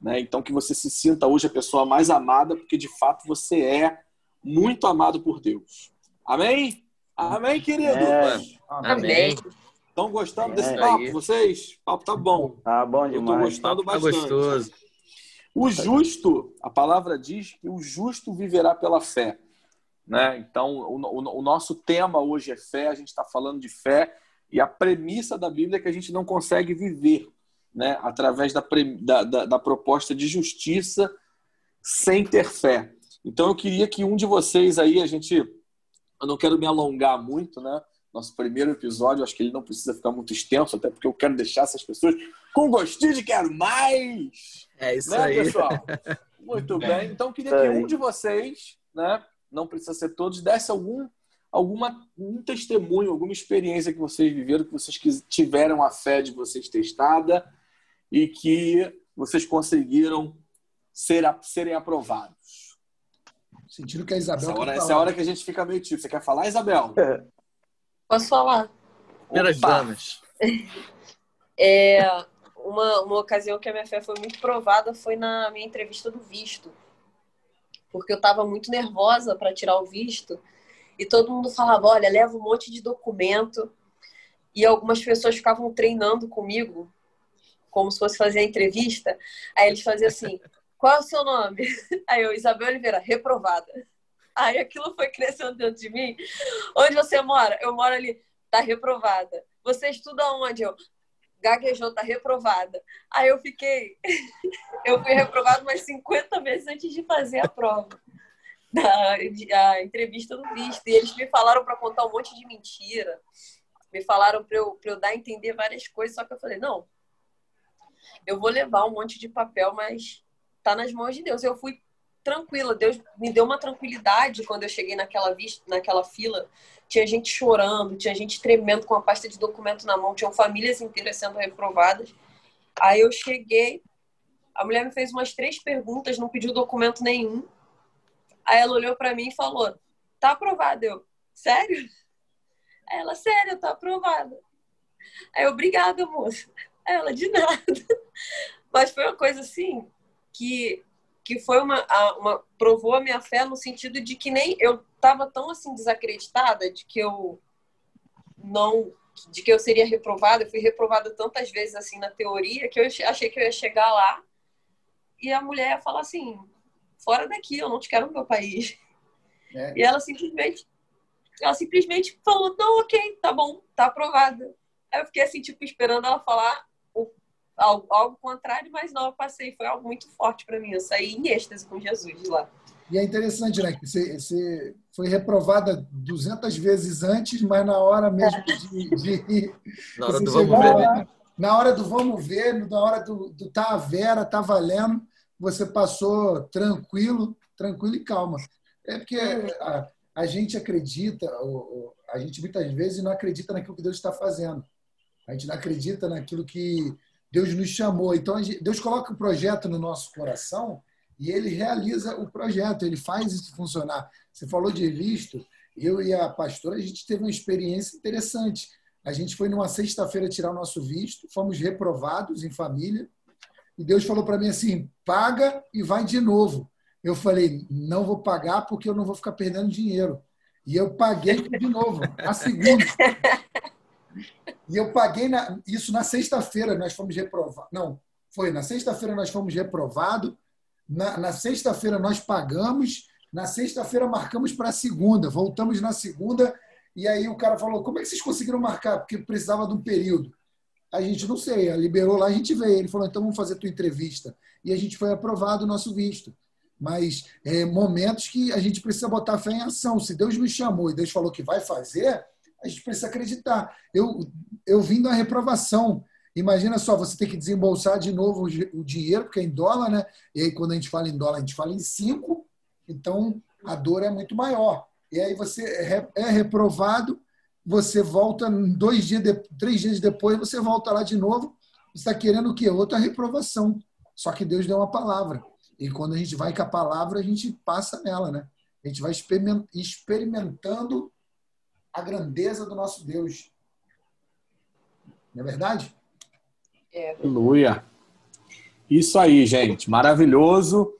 Né? Então, que você se sinta hoje a pessoa mais amada, porque de fato você é muito amado por Deus. Amém? Amém, querido? É. Amém. Estão gostando é desse papo, vocês? O papo tá bom. Tá bom demais. Eu tô gostando tá bastante. Tá gostoso. O justo, a palavra diz que o justo viverá pela fé. Né? Então, o, o, o nosso tema hoje é fé, a gente está falando de fé, e a premissa da Bíblia é que a gente não consegue viver né? através da, da, da, da proposta de justiça sem ter fé. Então, eu queria que um de vocês aí, a gente eu não quero me alongar muito, né? Nosso primeiro episódio, acho que ele não precisa ficar muito extenso, até porque eu quero deixar essas pessoas com gostinho de quero mais. É isso né, aí. pessoal? Muito bem. Então, eu queria que um de vocês, né? Não precisa ser todos, desse algum alguma um testemunho, alguma experiência que vocês viveram, que vocês tiveram a fé de vocês testada e que vocês conseguiram ser, serem aprovados. Sentindo que a Isabel. Essa hora, essa é a hora que a gente fica meio tipo. Você quer falar, Isabel? Posso falar? Primeiras damas. É, uma, uma ocasião que a minha fé foi muito provada foi na minha entrevista do visto. Porque eu estava muito nervosa para tirar o visto. E todo mundo falava: olha, leva um monte de documento. E algumas pessoas ficavam treinando comigo, como se fosse fazer a entrevista. Aí eles faziam assim: qual é o seu nome? Aí eu, Isabel Oliveira, reprovada. Aí aquilo foi crescendo dentro de mim. Onde você mora? Eu moro ali, tá reprovada. Você estuda onde? Eu, gaguejou, tá reprovada. Aí eu fiquei. eu fui reprovada umas 50 vezes antes de fazer a prova. Da a entrevista do visto. E eles me falaram para contar um monte de mentira. Me falaram para eu, eu dar a entender várias coisas. Só que eu falei: não, eu vou levar um monte de papel, mas tá nas mãos de Deus. Eu fui tranquila. Deus me deu uma tranquilidade quando eu cheguei naquela, vista, naquela fila. Tinha gente chorando, tinha gente tremendo com a pasta de documento na mão, tinham famílias inteiras sendo reprovadas. Aí eu cheguei, a mulher me fez umas três perguntas, não pediu documento nenhum. Aí ela olhou para mim e falou: "Tá aprovada". Eu: "Sério?" Aí ela: "Sério, tá aprovada". Aí eu: "Obrigada, moça". Aí ela: "De nada". Mas foi uma coisa assim que que foi uma, uma provou a minha fé no sentido de que nem eu estava tão assim desacreditada de que eu não de que eu seria reprovada, eu fui reprovada tantas vezes assim na teoria que eu achei que eu ia chegar lá e a mulher ia falar assim, fora daqui, eu não te quero no meu país. É. E ela simplesmente ela simplesmente falou, não, ok, tá bom, tá aprovada. Aí eu fiquei assim, tipo, esperando ela falar algo, algo contrário, mas não, eu passei, foi algo muito forte para mim. Eu saí em êxtase com Jesus de lá. E é interessante, né? Que você, você foi reprovada 200 vezes antes, mas na hora mesmo de. de na hora do vamos ver. Lá, na hora do vamos ver, na hora do, do tá a Vera, tá valendo, você passou tranquilo, tranquilo e calma. É porque a, a gente acredita, a gente muitas vezes não acredita naquilo que Deus está fazendo. A gente não acredita naquilo que Deus nos chamou. Então, Deus coloca o um projeto no nosso coração e ele realiza o projeto, ele faz isso funcionar. Você falou de visto, eu e a pastora, a gente teve uma experiência interessante. A gente foi numa sexta-feira tirar o nosso visto, fomos reprovados em família, e Deus falou para mim assim: paga e vai de novo. Eu falei: não vou pagar porque eu não vou ficar perdendo dinheiro. E eu paguei de novo, a segunda. E eu paguei na, isso na sexta-feira, nós fomos reprovados. Não, foi na sexta-feira nós fomos reprovados. Na, na sexta-feira nós pagamos. Na sexta-feira marcamos para a segunda. Voltamos na segunda. E aí o cara falou: como é que vocês conseguiram marcar? Porque precisava de um período. A gente não sei, liberou lá, a gente veio. Ele falou: então vamos fazer a tua entrevista. E a gente foi aprovado o nosso visto. Mas é, momentos que a gente precisa botar fé em ação. Se Deus nos chamou e Deus falou que vai fazer, a gente precisa acreditar. Eu, eu vim da reprovação. Imagina só, você tem que desembolsar de novo o dinheiro, porque é em dólar, né? E aí, quando a gente fala em dólar, a gente fala em cinco, então a dor é muito maior. E aí você é, é reprovado, você volta dois dias, três dias depois, você volta lá de novo. está querendo o quê? Outra reprovação. Só que Deus deu uma palavra. E quando a gente vai com a palavra, a gente passa nela, né? A gente vai experimentando a grandeza do nosso Deus. Não é verdade? É. Aleluia. Isso aí, gente. Maravilhoso.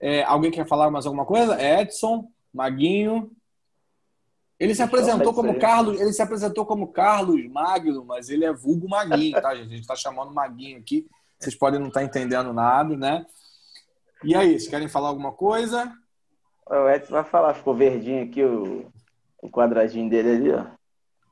É, alguém quer falar mais alguma coisa? Edson, Maguinho. Ele se apresentou como Carlos, ele se apresentou como Carlos Magno, mas ele é vulgo Maguinho, tá, gente? A gente está chamando Maguinho aqui. Vocês podem não estar tá entendendo nada, né? E aí, vocês querem falar alguma coisa? O Edson vai falar, ficou verdinho aqui o, o quadradinho dele ali, ó.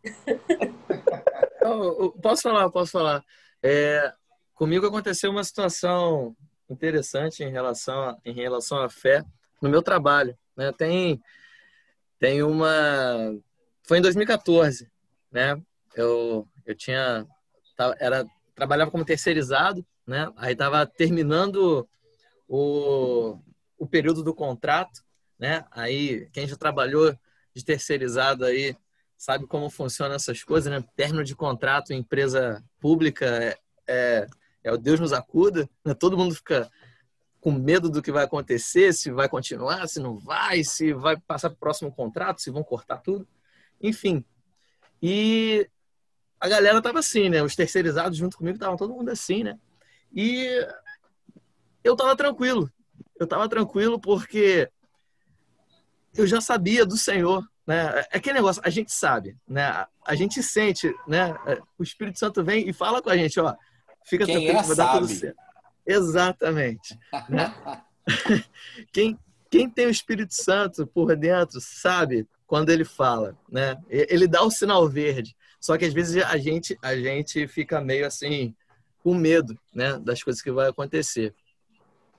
posso falar, posso falar. É, comigo aconteceu uma situação interessante em relação a, em relação à fé no meu trabalho. Né? Tem, tem uma. Foi em 2014, né? Eu, eu tinha. Era, trabalhava como terceirizado, né? Aí estava terminando o, o período do contrato, né? Aí quem já trabalhou de terceirizado aí sabe como funcionam essas coisas, né? Término de contrato em empresa pública é, é, é o Deus nos acuda, né? Todo mundo fica com medo do que vai acontecer, se vai continuar, se não vai, se vai passar para o próximo contrato, se vão cortar tudo. Enfim. E a galera tava assim, né? Os terceirizados junto comigo estavam todo mundo assim, né? E eu tava tranquilo. Eu tava tranquilo porque eu já sabia do Senhor, né? É aquele negócio, a gente sabe, né? A gente sente, né? O Espírito Santo vem e fala com a gente, ó, fica Quem tranquilo, é, vai dar tudo certo. Exatamente, né? quem, quem tem o Espírito Santo por dentro sabe quando ele fala, né? Ele dá o sinal verde. Só que às vezes a gente, a gente fica meio assim, com medo, né? Das coisas que vai acontecer.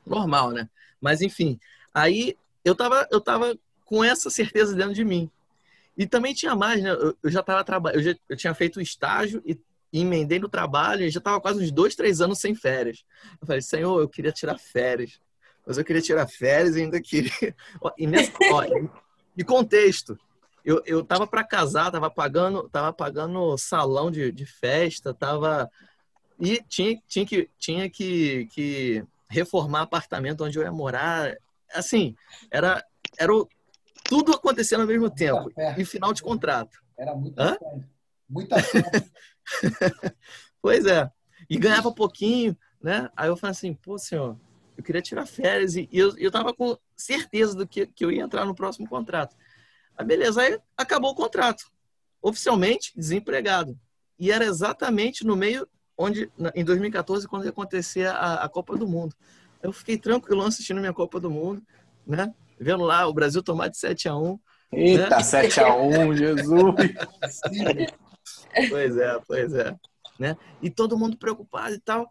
Normal, né? Mas enfim, aí eu tava, eu tava com essa certeza dentro de mim. E também tinha mais, né? Eu, já estava trabalhando, eu, eu tinha feito estágio e, emendei no trabalho e já estava quase uns dois, três anos sem férias. Eu falei, Senhor, eu queria tirar férias. Mas eu queria tirar férias e ainda queria. e, nessa, contexto. Eu, eu tava para casar, tava pagando, tava pagando salão de, de festa, tava. E tinha, tinha, que, tinha que, que reformar apartamento onde eu ia morar. Assim, era, era o, tudo acontecendo ao mesmo tempo. E final de contrato. Era muita Muita Pois é. E ganhava pouquinho, né? Aí eu falei assim, pô, senhor, eu queria tirar férias e eu, eu tava com certeza do que, que eu ia entrar no próximo contrato. Aí beleza, aí acabou o contrato. Oficialmente desempregado. E era exatamente no meio onde, em 2014, quando ia acontecer a, a Copa do Mundo. Eu fiquei tranquilo assistindo minha Copa do Mundo, né? Vendo lá o Brasil tomar de 7 a 1 Eita, né? 7 a 1 Jesus! pois é, pois é. Né? E todo mundo preocupado e tal.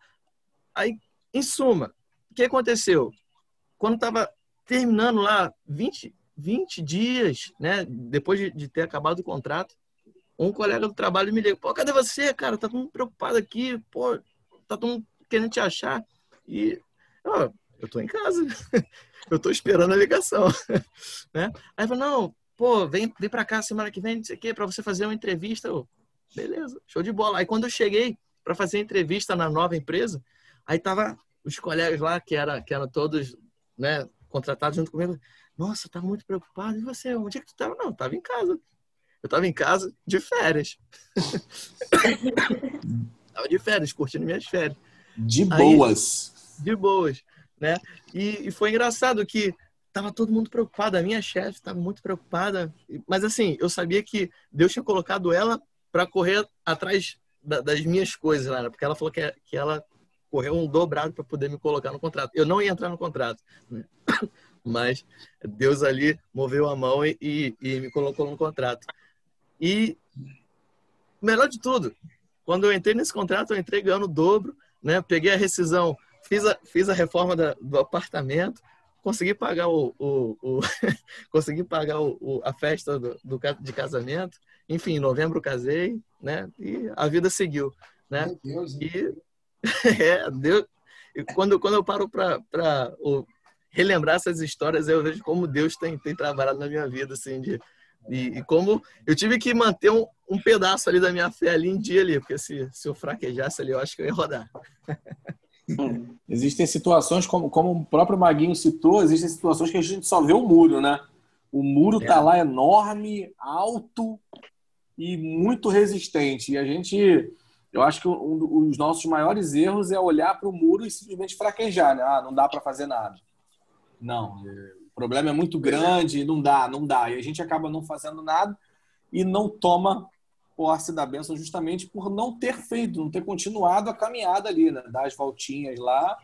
Aí, em suma, o que aconteceu? Quando estava terminando lá 20, 20 dias, né, depois de, de, ter acabado o contrato, um colega do trabalho me ligou, pô, cadê você, cara? Tá todo mundo preocupado aqui, pô, tá todo mundo querendo te achar. E, ó, eu tô em casa. eu tô esperando a ligação. né? Aí falou, não, pô, vem, vem pra cá semana que vem, não sei o quê, pra você fazer uma entrevista. Eu, beleza, show de bola. Aí quando eu cheguei para fazer a entrevista na nova empresa, aí tava os colegas lá, que, era, que eram todos, né, contratados junto comigo. Nossa, tava muito preocupado. E você, onde é que tu tava? Não, tava em casa. Eu tava em casa de férias. tava de férias, curtindo minhas férias. De boas. Aí, de boas né? E, e foi engraçado que tava todo mundo preocupado, a minha chefe estava muito preocupada, mas assim, eu sabia que Deus tinha colocado ela para correr atrás da, das minhas coisas né? porque ela falou que, que ela correu um dobrado para poder me colocar no contrato. Eu não ia entrar no contrato, né? mas Deus ali moveu a mão e, e, e me colocou no contrato. E melhor de tudo, quando eu entrei nesse contrato, eu entrei ganhando o dobro, né? Peguei a rescisão fiz a, fiz a reforma da, do apartamento, consegui pagar o, o, o consegui pagar o, a festa do, do, de casamento. Enfim, em novembro casei, né? E a vida seguiu, né? Meu Deus, e é, Deus, quando quando eu paro para relembrar essas histórias, eu vejo como Deus tem, tem trabalhado na minha vida, assim, de, e, e, como eu tive que manter um, um, pedaço ali da minha fé ali em dia ali, porque se, se eu fraquejasse ali, eu acho que eu ia rodar. Existem situações, como, como o próprio Maguinho citou, existem situações que a gente só vê o muro, né? O muro tá é. lá enorme, alto e muito resistente. E a gente, eu acho que um dos nossos maiores erros é olhar para o muro e simplesmente fraquejar, né? Ah, não dá para fazer nada. Não, é, o problema é muito grande, não dá, não dá. E a gente acaba não fazendo nada e não toma posse da bênção justamente por não ter feito, não ter continuado a caminhada ali, né? Dar as voltinhas lá.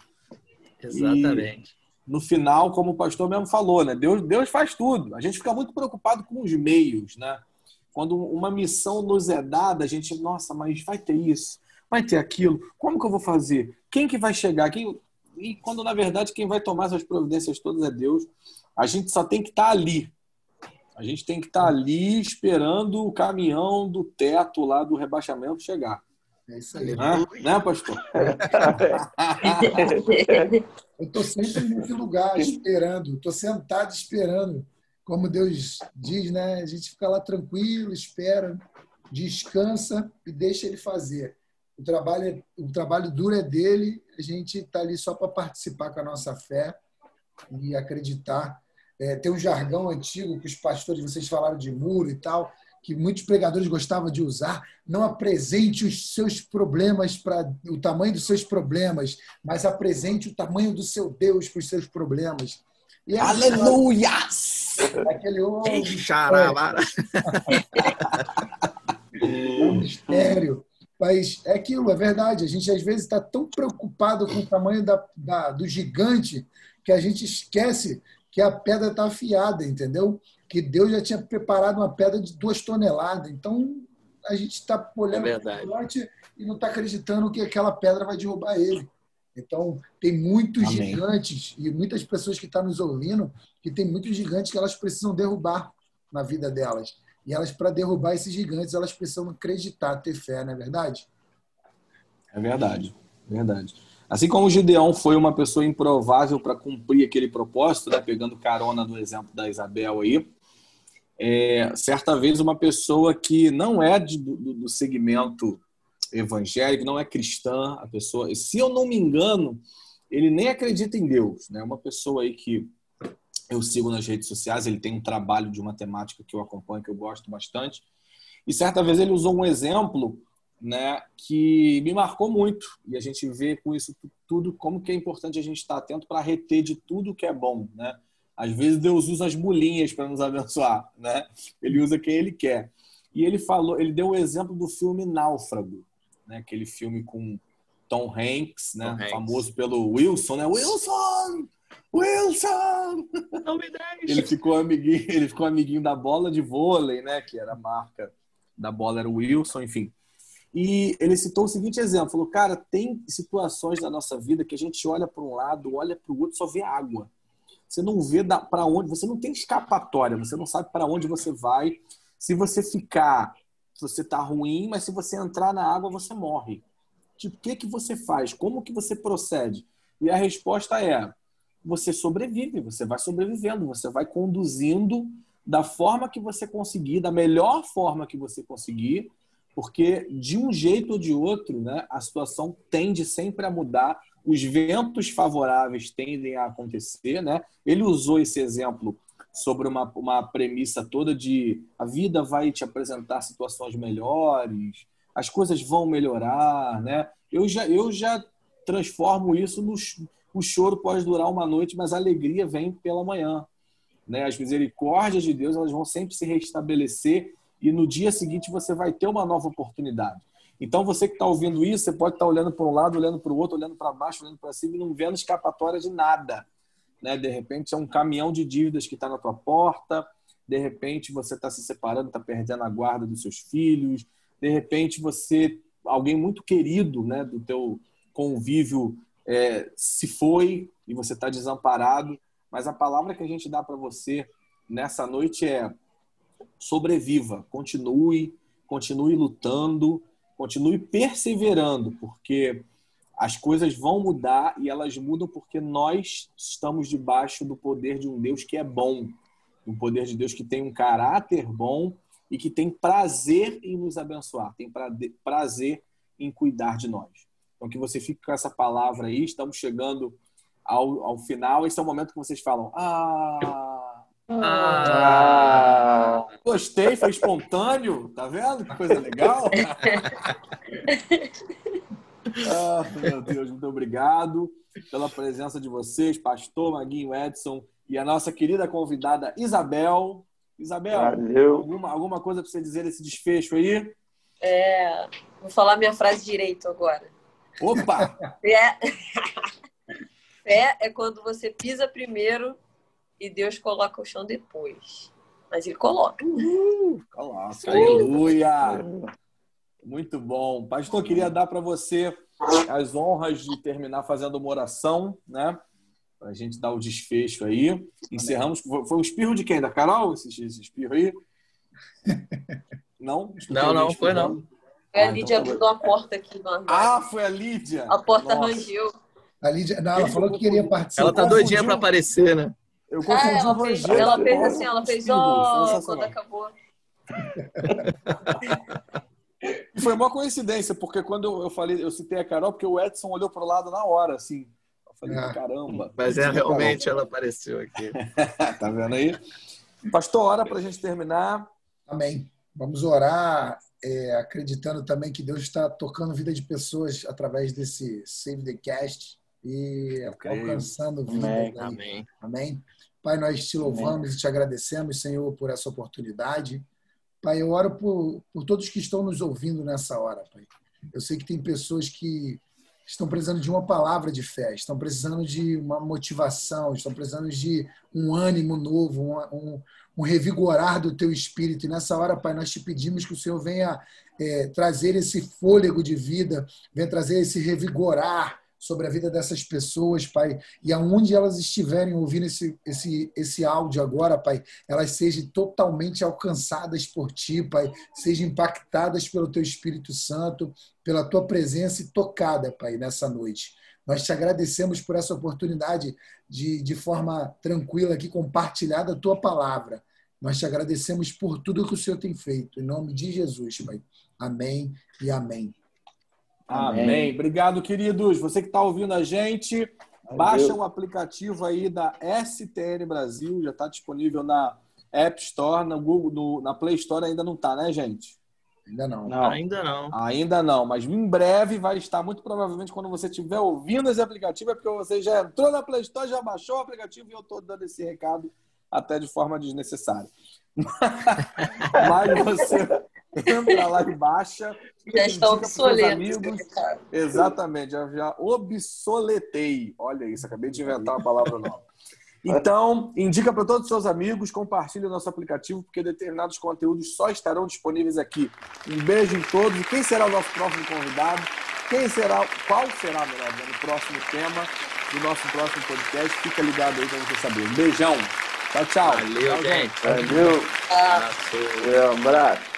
Exatamente. No final, como o pastor mesmo falou, né? Deus, Deus faz tudo. A gente fica muito preocupado com os meios, né? Quando uma missão nos é dada, a gente, nossa, mas vai ter isso, vai ter aquilo, como que eu vou fazer? Quem que vai chegar? Quem... E quando, na verdade, quem vai tomar essas providências todas é Deus. A gente só tem que estar ali, a gente tem que estar tá ali esperando o caminhão do teto lá do rebaixamento chegar. É isso aí. Né, né pastor? Eu estou sempre nesse lugar, esperando. Estou sentado esperando. Como Deus diz, né? A gente fica lá tranquilo, espera, descansa e deixa ele fazer. O trabalho, é, o trabalho duro é dele, a gente está ali só para participar com a nossa fé e acreditar é, tem um jargão antigo que os pastores, vocês falaram de muro e tal, que muitos pregadores gostavam de usar. Não apresente os seus problemas para o tamanho dos seus problemas, mas apresente o tamanho do seu Deus para os seus problemas. E Aleluia! Aquele outro. é um mistério. Mas é aquilo, é verdade. A gente às vezes está tão preocupado com o tamanho da, da, do gigante que a gente esquece que a pedra está afiada, entendeu? Que Deus já tinha preparado uma pedra de duas toneladas. Então, a gente está olhando É para norte e não está acreditando que aquela pedra vai derrubar ele. Então, tem muitos Amém. gigantes e muitas pessoas que estão nos ouvindo que tem muitos gigantes que elas precisam derrubar na vida delas. E elas, para derrubar esses gigantes, elas precisam acreditar, ter fé, não é verdade? É verdade, verdade. Assim como Gideão foi uma pessoa improvável para cumprir aquele propósito, né, pegando carona do exemplo da Isabel aí, é, certa vez uma pessoa que não é de- do, do segmento evangélico, não é cristã, a pessoa, se eu não me engano, ele nem acredita em Deus, né? Uma pessoa aí que eu sigo nas redes sociais, ele tem um trabalho de uma temática que eu acompanho, que eu gosto bastante. E certa vez ele usou um exemplo né, que me marcou muito. E a gente vê com isso tu- tudo como que é importante a gente estar atento para reter de tudo que é bom, né? Às vezes Deus usa as bolinhas para nos abençoar, né? Ele usa quem ele quer. E ele falou, ele deu o exemplo do filme Náufrago, né? Aquele filme com Tom Hanks, né? Tom Hanks. Famoso pelo Wilson, né? Wilson! Wilson! Não me deixe. Ele ficou amiguinho, ele ficou amiguinho da bola de vôlei, né? Que era a marca da bola, era o Wilson, enfim. E ele citou o seguinte exemplo: falou, cara, tem situações na nossa vida que a gente olha para um lado, olha para o outro, só vê água. Você não vê para onde, você não tem escapatória, você não sabe para onde você vai. Se você ficar, você tá ruim, mas se você entrar na água, você morre. Tipo, o que que você faz? Como que você procede? E a resposta é: você sobrevive, você vai sobrevivendo, você vai conduzindo da forma que você conseguir, da melhor forma que você conseguir, porque de um jeito ou de outro, né, a situação tende sempre a mudar, os ventos favoráveis tendem a acontecer, né? Ele usou esse exemplo sobre uma, uma premissa toda de a vida vai te apresentar situações melhores, as coisas vão melhorar, né? Eu já, eu já transformo isso no o choro pode durar uma noite, mas a alegria vem pela manhã, né? As misericórdias de Deus elas vão sempre se restabelecer e no dia seguinte você vai ter uma nova oportunidade. Então você que está ouvindo isso, você pode estar olhando para um lado, olhando para o outro, olhando para baixo, olhando para cima e não vendo escapatória de nada. Né? De repente é um caminhão de dívidas que está na tua porta, de repente você está se separando, está perdendo a guarda dos seus filhos, de repente você, alguém muito querido né, do teu convívio é, se foi e você está desamparado, mas a palavra que a gente dá para você nessa noite é sobreviva, continue, continue lutando, continue perseverando, porque as coisas vão mudar e elas mudam porque nós estamos debaixo do poder de um Deus que é bom, um poder de Deus que tem um caráter bom e que tem prazer em nos abençoar, tem prazer em cuidar de nós. Então, que você fique com essa palavra aí. Estamos chegando ao, ao final. Esse é o momento que vocês falam: Ah, Ah, gostei, foi espontâneo. Tá vendo? Que coisa legal. ah, meu Deus, muito obrigado pela presença de vocês, Pastor Maguinho Edson e a nossa querida convidada Isabel. Isabel, Valeu. alguma, alguma coisa para você dizer desse desfecho aí? É, vou falar minha frase direito agora. Opa! Fé... Fé é quando você pisa primeiro e Deus coloca o chão depois. Mas ele coloca. Coloca. Aleluia! Muito bom. Pastor, queria dar para você as honras de terminar fazendo uma oração, né? Para a gente dar o desfecho aí. Encerramos. Foi um espirro de quem? Da Carol? Esse, esse espirro aí? Não? Não, não, foi não. Foi a Ah, Lídia então tá a porta aqui no armário. Ah, foi a Lídia. a porta Nossa. rangeu. A Lídia, não, ela falou que queria participar. ela tá doidinha pra aparecer, né? Eu Ah, confundi ela o fez, ela fez assim, ela fez ó quando acabou. E foi uma coincidência, porque quando eu, falei, eu citei a Carol, porque o Edson olhou pro lado na hora, assim. Eu falei, Ah. caramba. Mas é realmente ela apareceu aqui. tá vendo aí? Pastor, hora pra gente terminar. Amém. Vamos orar, é, acreditando também que Deus está tocando a vida de pessoas através desse Save the Cast e Ok. alcançando vidas. Amém. aí. Amém. Amém. Pai, nós te louvamos e te agradecemos, Senhor, por essa oportunidade. Pai, eu oro por, por todos que estão nos ouvindo nessa hora, Pai. Eu sei que tem pessoas que estão precisando de uma palavra de fé, estão precisando de uma motivação, estão precisando de um ânimo novo, um, um, um revigorar do teu espírito. E nessa hora, Pai, nós te pedimos que o Senhor venha é, trazer esse fôlego de vida, venha trazer esse revigorar sobre a vida dessas pessoas, Pai, e aonde elas estiverem ouvindo esse, esse, esse áudio agora, Pai, elas sejam totalmente alcançadas por Ti, Pai, sejam impactadas pelo Teu Espírito Santo, pela Tua presença e tocada, Pai, nessa noite. Nós te agradecemos por essa oportunidade de, de forma tranquila aqui, compartilhar a Tua palavra. Nós te agradecemos por tudo que o Senhor tem feito. Em nome de Jesus, Pai. Amém e amém. Amém. amém. Obrigado, queridos. Você que está ouvindo a gente, Valeu. baixa o aplicativo aí da STN Brasil. Já está disponível na App Store, no Google, no, na Play Store ainda não está, né, gente? Ainda não. não. Ainda não. Ainda não, mas em breve vai estar, muito provavelmente, quando você estiver ouvindo esse aplicativo, é porque você já entrou na Play Store, já baixou o aplicativo e eu estou dando esse recado até de forma desnecessária. mas você entra lá e baixa. Já está obsoleto. Amigos. Exatamente, já, já obsoletei. Olha isso, acabei de inventar uma palavra nova. Então, indica para todos os seus amigos, compartilhe o nosso aplicativo, porque determinados conteúdos só estarão disponíveis aqui. Um beijo em todos. E quem será o nosso próximo convidado? Quem será, qual será, melhor, o próximo tema do nosso próximo podcast? Fica ligado aí para você saber. Um beijão. Tchau, tchau. Valeu, tchau, gente. Valeu. Valeu. Um abraço.